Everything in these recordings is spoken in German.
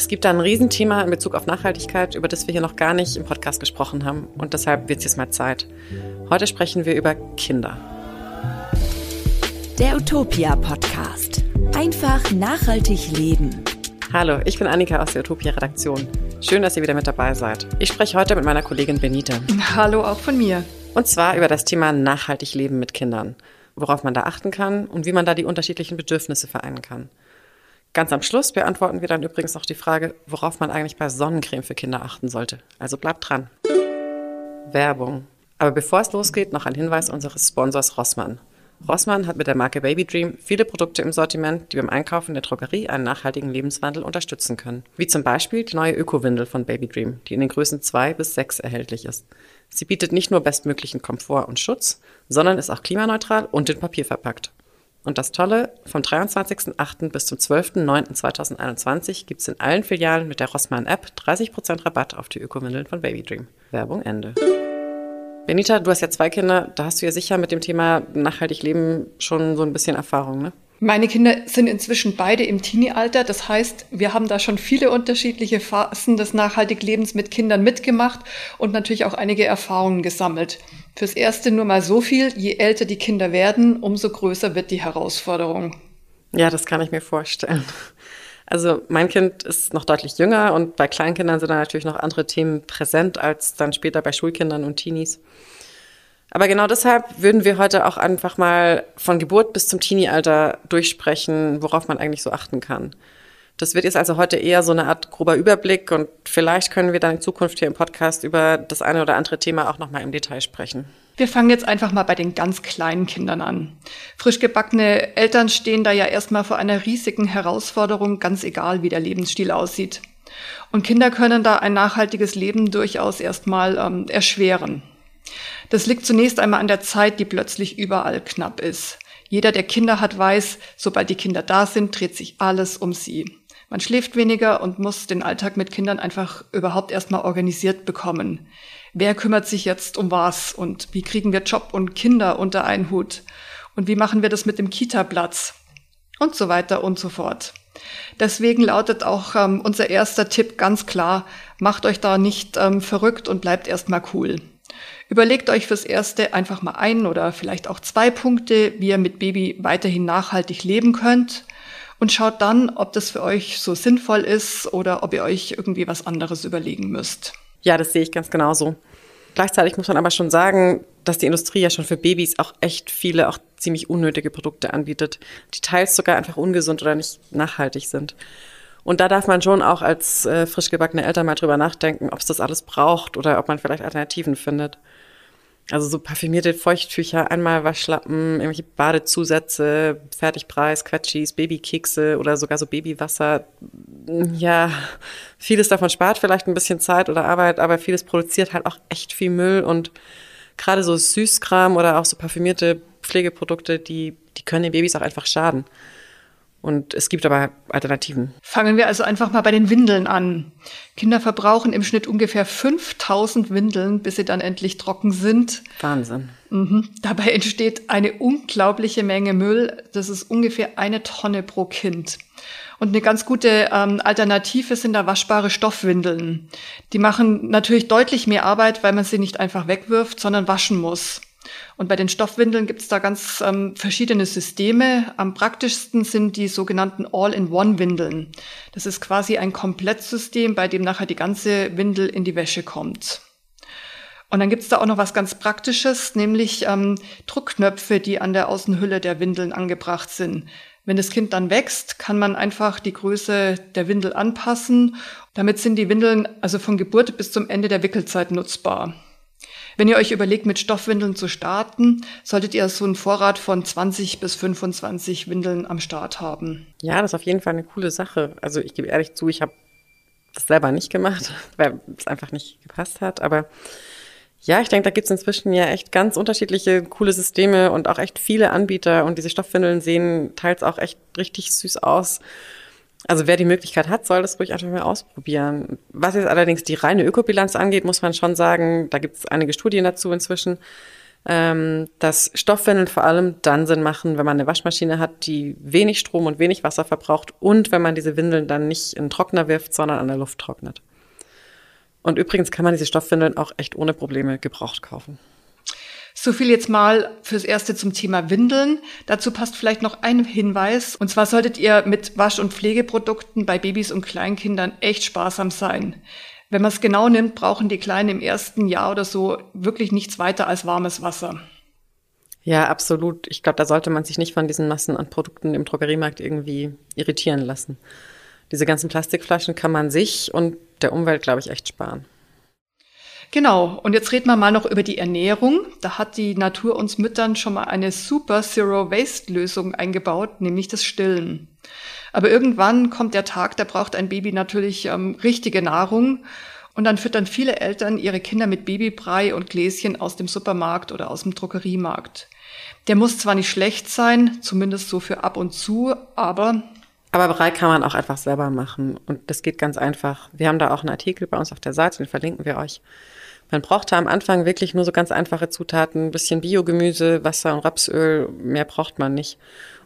Es gibt da ein Riesenthema in Bezug auf Nachhaltigkeit, über das wir hier noch gar nicht im Podcast gesprochen haben. Und deshalb wird es jetzt mal Zeit. Heute sprechen wir über Kinder. Der Utopia Podcast. Einfach nachhaltig leben. Hallo, ich bin Annika aus der Utopia Redaktion. Schön, dass ihr wieder mit dabei seid. Ich spreche heute mit meiner Kollegin Benita. Hallo auch von mir. Und zwar über das Thema nachhaltig leben mit Kindern. Worauf man da achten kann und wie man da die unterschiedlichen Bedürfnisse vereinen kann. Ganz am Schluss beantworten wir dann übrigens noch die Frage, worauf man eigentlich bei Sonnencreme für Kinder achten sollte. Also bleibt dran. Werbung. Aber bevor es losgeht, noch ein Hinweis unseres Sponsors Rossmann. Rossmann hat mit der Marke Baby Dream viele Produkte im Sortiment, die beim Einkaufen der Drogerie einen nachhaltigen Lebenswandel unterstützen können. Wie zum Beispiel die neue Öko-Windel von Baby Dream, die in den Größen 2 bis 6 erhältlich ist. Sie bietet nicht nur bestmöglichen Komfort und Schutz, sondern ist auch klimaneutral und in Papier verpackt. Und das Tolle, vom 23.08. bis zum 12.09.2021 gibt es in allen Filialen mit der Rossmann-App 30% Rabatt auf die Öko-Windeln von Baby Dream. Werbung Ende. Benita, du hast ja zwei Kinder, da hast du ja sicher mit dem Thema nachhaltig leben schon so ein bisschen Erfahrung, ne? Meine Kinder sind inzwischen beide im Teenie-Alter. Das heißt, wir haben da schon viele unterschiedliche Phasen des nachhaltig Lebens mit Kindern mitgemacht und natürlich auch einige Erfahrungen gesammelt. Fürs Erste nur mal so viel, je älter die Kinder werden, umso größer wird die Herausforderung. Ja, das kann ich mir vorstellen. Also mein Kind ist noch deutlich jünger und bei Kleinkindern sind da natürlich noch andere Themen präsent als dann später bei Schulkindern und Teenies. Aber genau deshalb würden wir heute auch einfach mal von Geburt bis zum Teenie-Alter durchsprechen, worauf man eigentlich so achten kann. Das wird jetzt also heute eher so eine Art grober Überblick und vielleicht können wir dann in Zukunft hier im Podcast über das eine oder andere Thema auch nochmal im Detail sprechen. Wir fangen jetzt einfach mal bei den ganz kleinen Kindern an. Frisch gebackene Eltern stehen da ja erstmal vor einer riesigen Herausforderung, ganz egal, wie der Lebensstil aussieht. Und Kinder können da ein nachhaltiges Leben durchaus erstmal ähm, erschweren. Das liegt zunächst einmal an der Zeit, die plötzlich überall knapp ist. Jeder, der Kinder hat, weiß, sobald die Kinder da sind, dreht sich alles um sie. Man schläft weniger und muss den Alltag mit Kindern einfach überhaupt erstmal organisiert bekommen wer kümmert sich jetzt um was und wie kriegen wir Job und Kinder unter einen Hut und wie machen wir das mit dem Kita-Platz und so weiter und so fort. Deswegen lautet auch ähm, unser erster Tipp ganz klar, macht euch da nicht ähm, verrückt und bleibt erstmal cool. Überlegt euch fürs Erste einfach mal ein oder vielleicht auch zwei Punkte, wie ihr mit Baby weiterhin nachhaltig leben könnt und schaut dann, ob das für euch so sinnvoll ist oder ob ihr euch irgendwie was anderes überlegen müsst. Ja, das sehe ich ganz genauso. Gleichzeitig muss man aber schon sagen, dass die Industrie ja schon für Babys auch echt viele, auch ziemlich unnötige Produkte anbietet, die teils sogar einfach ungesund oder nicht nachhaltig sind. Und da darf man schon auch als äh, frisch gebackene Eltern mal drüber nachdenken, ob es das alles braucht oder ob man vielleicht Alternativen findet. Also so parfümierte Feuchttücher, einmal Waschlappen, irgendwelche Badezusätze, Fertigpreis, Quetschis, Babykekse oder sogar so Babywasser. Ja, vieles davon spart vielleicht ein bisschen Zeit oder Arbeit, aber vieles produziert halt auch echt viel Müll und gerade so Süßkram oder auch so parfümierte Pflegeprodukte, die, die können den Babys auch einfach schaden. Und es gibt aber Alternativen. Fangen wir also einfach mal bei den Windeln an. Kinder verbrauchen im Schnitt ungefähr 5000 Windeln, bis sie dann endlich trocken sind. Wahnsinn. Mhm. Dabei entsteht eine unglaubliche Menge Müll. Das ist ungefähr eine Tonne pro Kind. Und eine ganz gute ähm, Alternative sind da waschbare Stoffwindeln. Die machen natürlich deutlich mehr Arbeit, weil man sie nicht einfach wegwirft, sondern waschen muss. Und bei den Stoffwindeln gibt es da ganz ähm, verschiedene Systeme. Am praktischsten sind die sogenannten All-in-One-Windeln. Das ist quasi ein Komplettsystem, bei dem nachher die ganze Windel in die Wäsche kommt. Und dann gibt es da auch noch was ganz Praktisches, nämlich ähm, Druckknöpfe, die an der Außenhülle der Windeln angebracht sind. Wenn das Kind dann wächst, kann man einfach die Größe der Windel anpassen. Damit sind die Windeln also von Geburt bis zum Ende der Wickelzeit nutzbar. Wenn ihr euch überlegt, mit Stoffwindeln zu starten, solltet ihr so einen Vorrat von 20 bis 25 Windeln am Start haben. Ja, das ist auf jeden Fall eine coole Sache. Also ich gebe ehrlich zu, ich habe das selber nicht gemacht, weil es einfach nicht gepasst hat. Aber ja, ich denke, da gibt es inzwischen ja echt ganz unterschiedliche coole Systeme und auch echt viele Anbieter. Und diese Stoffwindeln sehen teils auch echt richtig süß aus. Also wer die Möglichkeit hat, soll das ruhig einfach mal ausprobieren. Was jetzt allerdings die reine Ökobilanz angeht, muss man schon sagen, da gibt es einige Studien dazu inzwischen, ähm, dass Stoffwindeln vor allem dann Sinn machen, wenn man eine Waschmaschine hat, die wenig Strom und wenig Wasser verbraucht und wenn man diese Windeln dann nicht in den Trockner wirft, sondern an der Luft trocknet. Und übrigens kann man diese Stoffwindeln auch echt ohne Probleme gebraucht kaufen. So viel jetzt mal fürs Erste zum Thema Windeln. Dazu passt vielleicht noch ein Hinweis. Und zwar solltet ihr mit Wasch- und Pflegeprodukten bei Babys und Kleinkindern echt sparsam sein. Wenn man es genau nimmt, brauchen die Kleinen im ersten Jahr oder so wirklich nichts weiter als warmes Wasser. Ja, absolut. Ich glaube, da sollte man sich nicht von diesen Massen an Produkten im Drogeriemarkt irgendwie irritieren lassen. Diese ganzen Plastikflaschen kann man sich und der Umwelt, glaube ich, echt sparen. Genau, und jetzt reden wir mal noch über die Ernährung. Da hat die Natur uns Müttern schon mal eine super Zero-Waste-Lösung eingebaut, nämlich das Stillen. Aber irgendwann kommt der Tag, da braucht ein Baby natürlich ähm, richtige Nahrung. Und dann füttern viele Eltern ihre Kinder mit Babybrei und Gläschen aus dem Supermarkt oder aus dem Drogeriemarkt. Der muss zwar nicht schlecht sein, zumindest so für ab und zu, aber aber Brei kann man auch einfach selber machen. Und das geht ganz einfach. Wir haben da auch einen Artikel bei uns auf der Seite, den verlinken wir euch. Man braucht da am Anfang wirklich nur so ganz einfache Zutaten, ein bisschen Biogemüse, Wasser und Rapsöl, mehr braucht man nicht.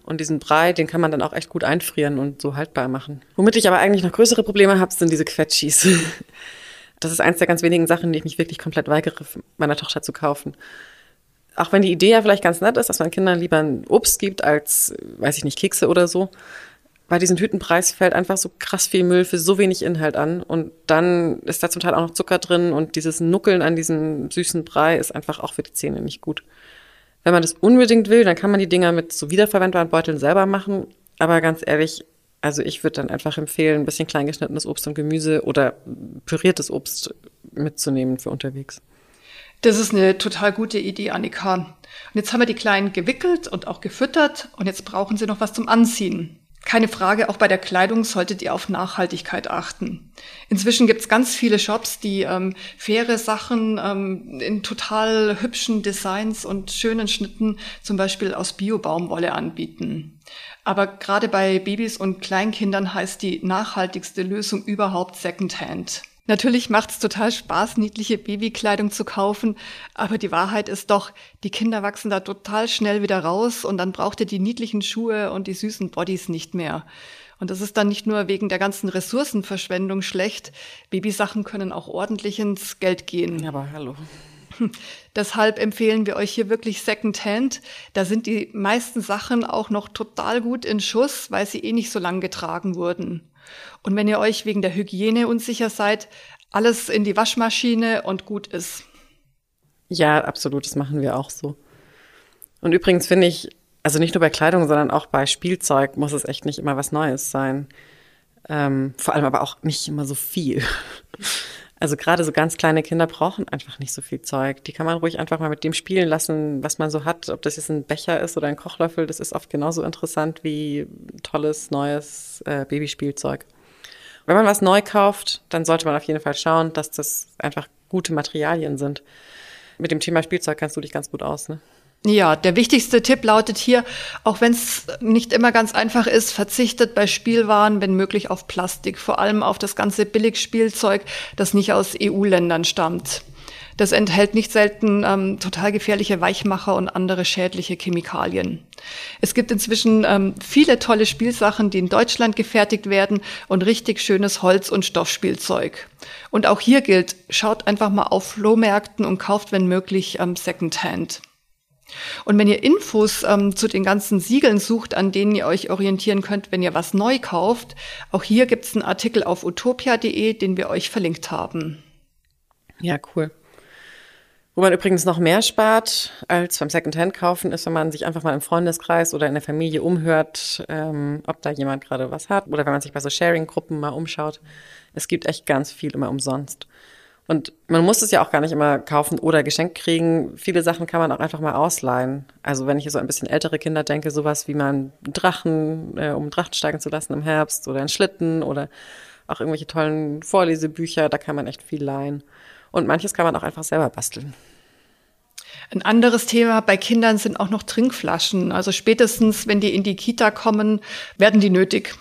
Und diesen Brei, den kann man dann auch echt gut einfrieren und so haltbar machen. Womit ich aber eigentlich noch größere Probleme habe, sind diese Quetschis. Das ist eins der ganz wenigen Sachen, die ich mich wirklich komplett weigere, meiner Tochter zu kaufen. Auch wenn die Idee ja vielleicht ganz nett ist, dass man Kindern lieber ein Obst gibt als, weiß ich nicht, Kekse oder so bei diesen Tütenpreis fällt einfach so krass viel Müll für so wenig Inhalt an. Und dann ist da zum Teil auch noch Zucker drin und dieses Nuckeln an diesem süßen Brei ist einfach auch für die Zähne nicht gut. Wenn man das unbedingt will, dann kann man die Dinger mit so wiederverwendbaren Beuteln selber machen. Aber ganz ehrlich, also ich würde dann einfach empfehlen, ein bisschen kleingeschnittenes Obst und Gemüse oder püriertes Obst mitzunehmen für unterwegs. Das ist eine total gute Idee, Annika. Und jetzt haben wir die Kleinen gewickelt und auch gefüttert und jetzt brauchen sie noch was zum Anziehen. Keine Frage, auch bei der Kleidung solltet ihr auf Nachhaltigkeit achten. Inzwischen gibt's ganz viele Shops, die ähm, faire Sachen ähm, in total hübschen Designs und schönen Schnitten, zum Beispiel aus Bio-Baumwolle anbieten. Aber gerade bei Babys und Kleinkindern heißt die nachhaltigste Lösung überhaupt Secondhand. Natürlich macht es total Spaß, niedliche Babykleidung zu kaufen, aber die Wahrheit ist doch, die Kinder wachsen da total schnell wieder raus und dann braucht ihr die niedlichen Schuhe und die süßen Bodies nicht mehr. Und das ist dann nicht nur wegen der ganzen Ressourcenverschwendung schlecht, Babysachen können auch ordentlich ins Geld gehen. Aber hallo. Deshalb empfehlen wir euch hier wirklich Secondhand. Da sind die meisten Sachen auch noch total gut in Schuss, weil sie eh nicht so lang getragen wurden. Und wenn ihr euch wegen der Hygiene unsicher seid, alles in die Waschmaschine und gut ist. Ja, absolut, das machen wir auch so. Und übrigens finde ich, also nicht nur bei Kleidung, sondern auch bei Spielzeug muss es echt nicht immer was Neues sein. Ähm, vor allem aber auch nicht immer so viel. Also gerade so ganz kleine Kinder brauchen einfach nicht so viel Zeug. Die kann man ruhig einfach mal mit dem spielen lassen, was man so hat. Ob das jetzt ein Becher ist oder ein Kochlöffel, das ist oft genauso interessant wie tolles, neues äh, Babyspielzeug. Wenn man was neu kauft, dann sollte man auf jeden Fall schauen, dass das einfach gute Materialien sind. Mit dem Thema Spielzeug kannst du dich ganz gut aus, ne? Ja, der wichtigste Tipp lautet hier, auch wenn es nicht immer ganz einfach ist, verzichtet bei Spielwaren, wenn möglich, auf Plastik, vor allem auf das ganze Billigspielzeug, das nicht aus EU-Ländern stammt. Das enthält nicht selten ähm, total gefährliche Weichmacher und andere schädliche Chemikalien. Es gibt inzwischen ähm, viele tolle Spielsachen, die in Deutschland gefertigt werden und richtig schönes Holz- und Stoffspielzeug. Und auch hier gilt, schaut einfach mal auf Flohmärkten und kauft, wenn möglich, ähm, Secondhand. Und wenn ihr Infos ähm, zu den ganzen Siegeln sucht, an denen ihr euch orientieren könnt, wenn ihr was neu kauft, auch hier gibt es einen Artikel auf utopia.de, den wir euch verlinkt haben. Ja, cool. Wo man übrigens noch mehr spart als beim Secondhand-Kaufen, ist, wenn man sich einfach mal im Freundeskreis oder in der Familie umhört, ähm, ob da jemand gerade was hat. Oder wenn man sich bei so Sharing-Gruppen mal umschaut. Es gibt echt ganz viel immer umsonst. Und man muss es ja auch gar nicht immer kaufen oder geschenkt kriegen. Viele Sachen kann man auch einfach mal ausleihen. Also wenn ich so ein bisschen ältere Kinder denke, sowas wie mal einen Drachen, äh, um Drachen steigen zu lassen im Herbst oder einen Schlitten oder auch irgendwelche tollen Vorlesebücher, da kann man echt viel leihen. Und manches kann man auch einfach selber basteln. Ein anderes Thema bei Kindern sind auch noch Trinkflaschen. Also spätestens, wenn die in die Kita kommen, werden die nötig.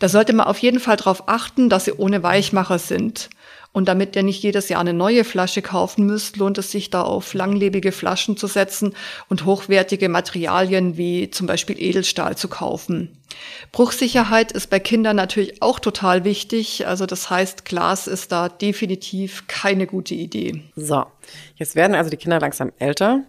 Da sollte man auf jeden Fall darauf achten, dass sie ohne Weichmacher sind. Und damit ihr nicht jedes Jahr eine neue Flasche kaufen müsst, lohnt es sich da auf langlebige Flaschen zu setzen und hochwertige Materialien wie zum Beispiel Edelstahl zu kaufen. Bruchsicherheit ist bei Kindern natürlich auch total wichtig. Also das heißt, Glas ist da definitiv keine gute Idee. So, jetzt werden also die Kinder langsam älter,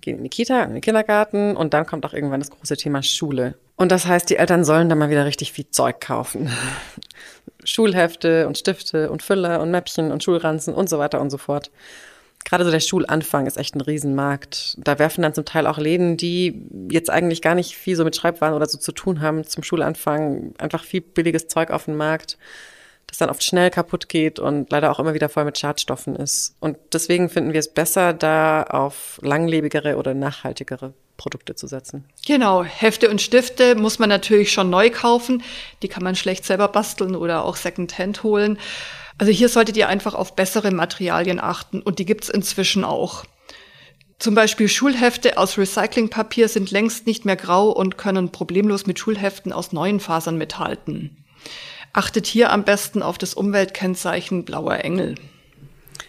gehen in die Kita, in den Kindergarten und dann kommt auch irgendwann das große Thema Schule. Und das heißt, die Eltern sollen dann mal wieder richtig viel Zeug kaufen. Schulhefte und Stifte und Füller und Mäppchen und Schulranzen und so weiter und so fort. Gerade so der Schulanfang ist echt ein Riesenmarkt. Da werfen dann zum Teil auch Läden, die jetzt eigentlich gar nicht viel so mit Schreibwaren oder so zu tun haben, zum Schulanfang einfach viel billiges Zeug auf den Markt, das dann oft schnell kaputt geht und leider auch immer wieder voll mit Schadstoffen ist. Und deswegen finden wir es besser, da auf langlebigere oder nachhaltigere Produkte zu setzen. Genau, Hefte und Stifte muss man natürlich schon neu kaufen. Die kann man schlecht selber basteln oder auch Secondhand holen. Also hier solltet ihr einfach auf bessere Materialien achten und die gibt's inzwischen auch. Zum Beispiel Schulhefte aus Recyclingpapier sind längst nicht mehr grau und können problemlos mit Schulheften aus neuen Fasern mithalten. Achtet hier am besten auf das Umweltkennzeichen blauer Engel.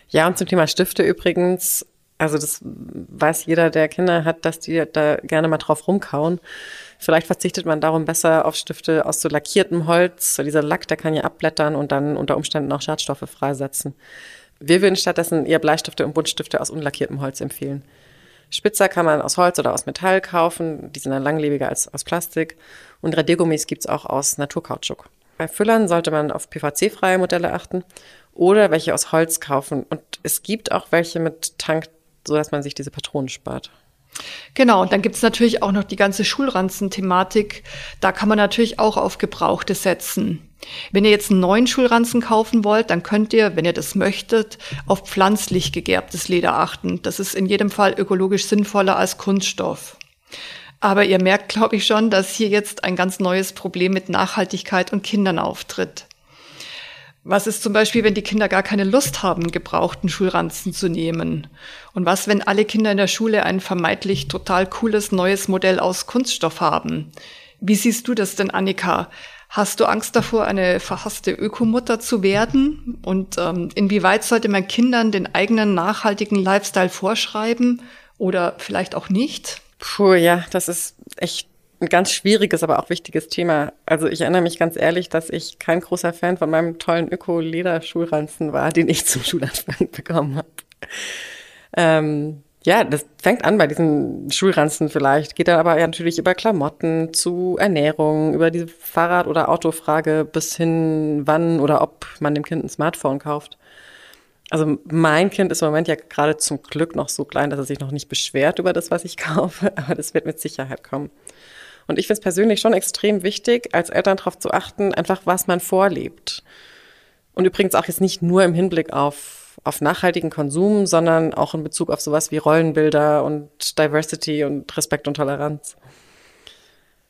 Ja, und zum Thema Stifte übrigens, also das weiß jeder, der Kinder hat, dass die da gerne mal drauf rumkauen. Vielleicht verzichtet man darum besser auf Stifte aus so lackiertem Holz. Dieser Lack, der kann ja abblättern und dann unter Umständen auch Schadstoffe freisetzen. Wir würden stattdessen eher Bleistifte und Buntstifte aus unlackiertem Holz empfehlen. Spitzer kann man aus Holz oder aus Metall kaufen. Die sind dann langlebiger als aus Plastik. Und Radiergummis gibt's auch aus Naturkautschuk. Bei Füllern sollte man auf PVC-freie Modelle achten oder welche aus Holz kaufen. Und es gibt auch welche mit Tank so dass man sich diese Patronen spart. Genau, und dann gibt's natürlich auch noch die ganze Schulranzen-Thematik. Da kann man natürlich auch auf Gebrauchte setzen. Wenn ihr jetzt einen neuen Schulranzen kaufen wollt, dann könnt ihr, wenn ihr das möchtet, auf pflanzlich gegerbtes Leder achten. Das ist in jedem Fall ökologisch sinnvoller als Kunststoff. Aber ihr merkt, glaube ich, schon, dass hier jetzt ein ganz neues Problem mit Nachhaltigkeit und Kindern auftritt. Was ist zum Beispiel, wenn die Kinder gar keine Lust haben, gebrauchten Schulranzen zu nehmen? Und was, wenn alle Kinder in der Schule ein vermeintlich total cooles neues Modell aus Kunststoff haben? Wie siehst du das denn, Annika? Hast du Angst davor, eine verhasste Ökomutter zu werden? Und ähm, inwieweit sollte man Kindern den eigenen nachhaltigen Lifestyle vorschreiben oder vielleicht auch nicht? Puh, ja, das ist echt ein ganz schwieriges, aber auch wichtiges Thema. Also ich erinnere mich ganz ehrlich, dass ich kein großer Fan von meinem tollen Öko-Leder-Schulranzen war, den ich zum Schulanfang bekommen habe. Ähm, ja, das fängt an bei diesen Schulranzen vielleicht, geht dann aber ja natürlich über Klamotten zu Ernährung, über diese Fahrrad- oder Autofrage bis hin, wann oder ob man dem Kind ein Smartphone kauft. Also mein Kind ist im Moment ja gerade zum Glück noch so klein, dass er sich noch nicht beschwert über das, was ich kaufe, aber das wird mit Sicherheit kommen. Und ich finde es persönlich schon extrem wichtig, als Eltern darauf zu achten, einfach was man vorlebt. Und übrigens auch jetzt nicht nur im Hinblick auf, auf nachhaltigen Konsum, sondern auch in Bezug auf sowas wie Rollenbilder und Diversity und Respekt und Toleranz.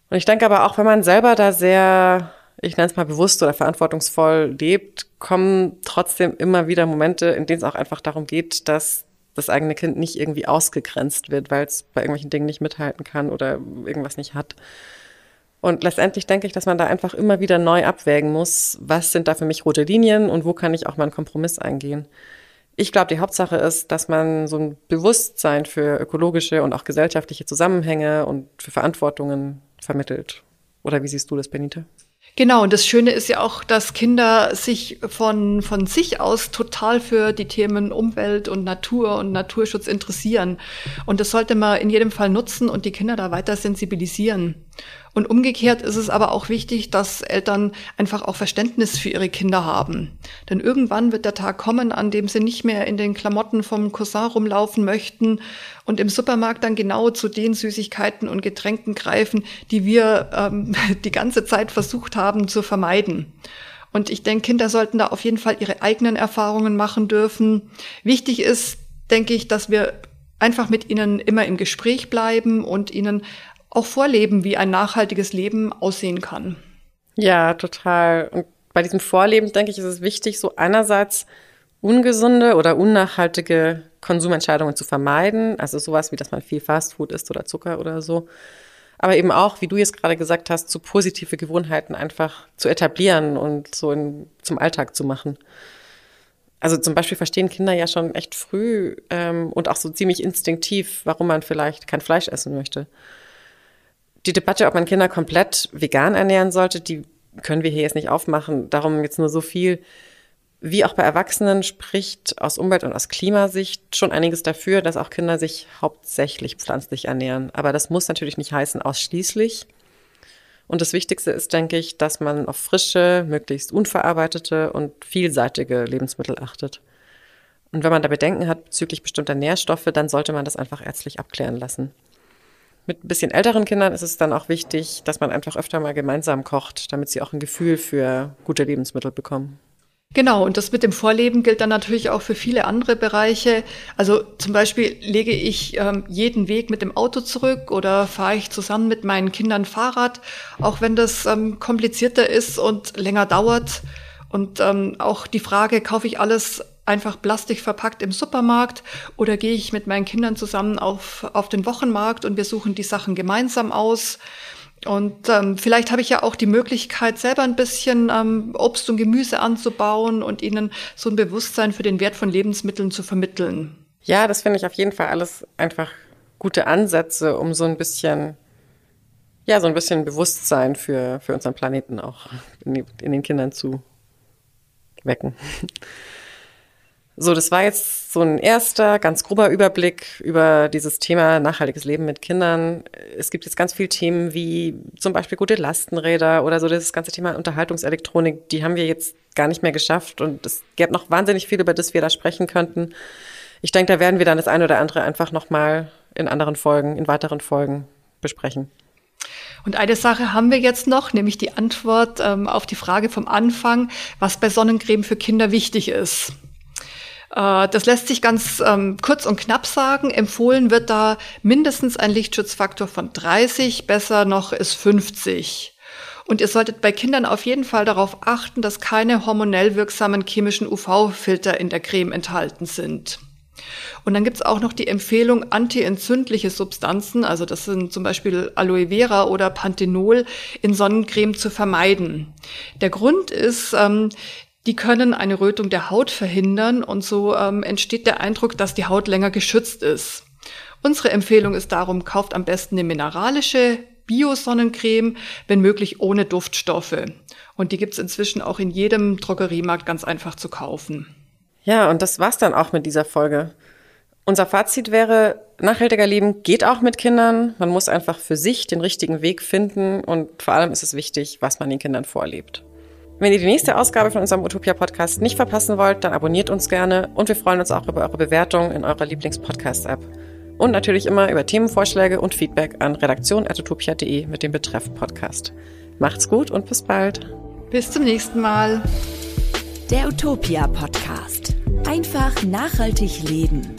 Und ich denke aber auch, wenn man selber da sehr, ich nenne es mal bewusst oder verantwortungsvoll lebt, kommen trotzdem immer wieder Momente, in denen es auch einfach darum geht, dass das eigene Kind nicht irgendwie ausgegrenzt wird, weil es bei irgendwelchen Dingen nicht mithalten kann oder irgendwas nicht hat. Und letztendlich denke ich, dass man da einfach immer wieder neu abwägen muss, was sind da für mich rote Linien und wo kann ich auch mal einen Kompromiss eingehen. Ich glaube, die Hauptsache ist, dass man so ein Bewusstsein für ökologische und auch gesellschaftliche Zusammenhänge und für Verantwortungen vermittelt. Oder wie siehst du das, Benita? Genau, und das Schöne ist ja auch, dass Kinder sich von, von sich aus total für die Themen Umwelt und Natur und Naturschutz interessieren. Und das sollte man in jedem Fall nutzen und die Kinder da weiter sensibilisieren. Und umgekehrt ist es aber auch wichtig, dass Eltern einfach auch Verständnis für ihre Kinder haben. Denn irgendwann wird der Tag kommen, an dem sie nicht mehr in den Klamotten vom Cousin rumlaufen möchten und im Supermarkt dann genau zu den Süßigkeiten und Getränken greifen, die wir ähm, die ganze Zeit versucht haben zu vermeiden. Und ich denke, Kinder sollten da auf jeden Fall ihre eigenen Erfahrungen machen dürfen. Wichtig ist, denke ich, dass wir einfach mit ihnen immer im Gespräch bleiben und ihnen auch vorleben, wie ein nachhaltiges Leben aussehen kann. Ja, total. Und bei diesem Vorleben, denke ich, ist es wichtig, so einerseits ungesunde oder unnachhaltige Konsumentscheidungen zu vermeiden. Also sowas wie, dass man viel Fastfood isst oder Zucker oder so. aber eben auch, wie du jetzt gerade gesagt hast, so positive Gewohnheiten einfach zu etablieren und so in, zum Alltag zu machen. Also zum Beispiel verstehen Kinder ja schon echt früh ähm, und auch so ziemlich instinktiv, warum man vielleicht kein Fleisch essen möchte. Die Debatte, ob man Kinder komplett vegan ernähren sollte, die können wir hier jetzt nicht aufmachen. Darum jetzt nur so viel. Wie auch bei Erwachsenen spricht aus Umwelt- und aus Klimasicht schon einiges dafür, dass auch Kinder sich hauptsächlich pflanzlich ernähren. Aber das muss natürlich nicht heißen ausschließlich. Und das Wichtigste ist, denke ich, dass man auf frische, möglichst unverarbeitete und vielseitige Lebensmittel achtet. Und wenn man da Bedenken hat bezüglich bestimmter Nährstoffe, dann sollte man das einfach ärztlich abklären lassen. Mit ein bisschen älteren Kindern ist es dann auch wichtig, dass man einfach öfter mal gemeinsam kocht, damit sie auch ein Gefühl für gute Lebensmittel bekommen. Genau, und das mit dem Vorleben gilt dann natürlich auch für viele andere Bereiche. Also zum Beispiel lege ich ähm, jeden Weg mit dem Auto zurück oder fahre ich zusammen mit meinen Kindern Fahrrad, auch wenn das ähm, komplizierter ist und länger dauert. Und ähm, auch die Frage, kaufe ich alles einfach Plastik verpackt im Supermarkt oder gehe ich mit meinen Kindern zusammen auf, auf den Wochenmarkt und wir suchen die Sachen gemeinsam aus. Und ähm, vielleicht habe ich ja auch die Möglichkeit, selber ein bisschen ähm, Obst und Gemüse anzubauen und ihnen so ein Bewusstsein für den Wert von Lebensmitteln zu vermitteln. Ja, das finde ich auf jeden Fall alles einfach gute Ansätze, um so ein bisschen, ja, so ein bisschen Bewusstsein für, für unseren Planeten auch in, die, in den Kindern zu wecken. So, das war jetzt so ein erster, ganz grober Überblick über dieses Thema nachhaltiges Leben mit Kindern. Es gibt jetzt ganz viele Themen wie zum Beispiel gute Lastenräder oder so das ganze Thema Unterhaltungselektronik. Die haben wir jetzt gar nicht mehr geschafft und es gäbe noch wahnsinnig viel, über das wir da sprechen könnten. Ich denke, da werden wir dann das eine oder andere einfach nochmal in anderen Folgen, in weiteren Folgen besprechen. Und eine Sache haben wir jetzt noch, nämlich die Antwort ähm, auf die Frage vom Anfang, was bei Sonnencreme für Kinder wichtig ist. Äh, das lässt sich ganz ähm, kurz und knapp sagen. Empfohlen wird da mindestens ein Lichtschutzfaktor von 30, besser noch ist 50. Und ihr solltet bei Kindern auf jeden Fall darauf achten, dass keine hormonell wirksamen chemischen UV-Filter in der Creme enthalten sind. Und dann gibt's auch noch die Empfehlung, antientzündliche Substanzen, also das sind zum Beispiel Aloe Vera oder Panthenol, in Sonnencreme zu vermeiden. Der Grund ist, ähm, die können eine Rötung der Haut verhindern und so ähm, entsteht der Eindruck, dass die Haut länger geschützt ist. Unsere Empfehlung ist darum, kauft am besten eine mineralische Bio-Sonnencreme, wenn möglich ohne Duftstoffe. Und die gibt's inzwischen auch in jedem Drogeriemarkt ganz einfach zu kaufen. Ja, und das war's dann auch mit dieser Folge. Unser Fazit wäre, nachhaltiger Leben geht auch mit Kindern. Man muss einfach für sich den richtigen Weg finden und vor allem ist es wichtig, was man den Kindern vorlebt. Wenn ihr die nächste Ausgabe von unserem Utopia Podcast nicht verpassen wollt, dann abonniert uns gerne und wir freuen uns auch über eure Bewertung in eurer Lieblings-Podcast-App. Und natürlich immer über Themenvorschläge und Feedback an redaktion.utopia.de mit dem Betreff Podcast. Macht's gut und bis bald. Bis zum nächsten Mal. Der Utopia Podcast. Einfach nachhaltig leben.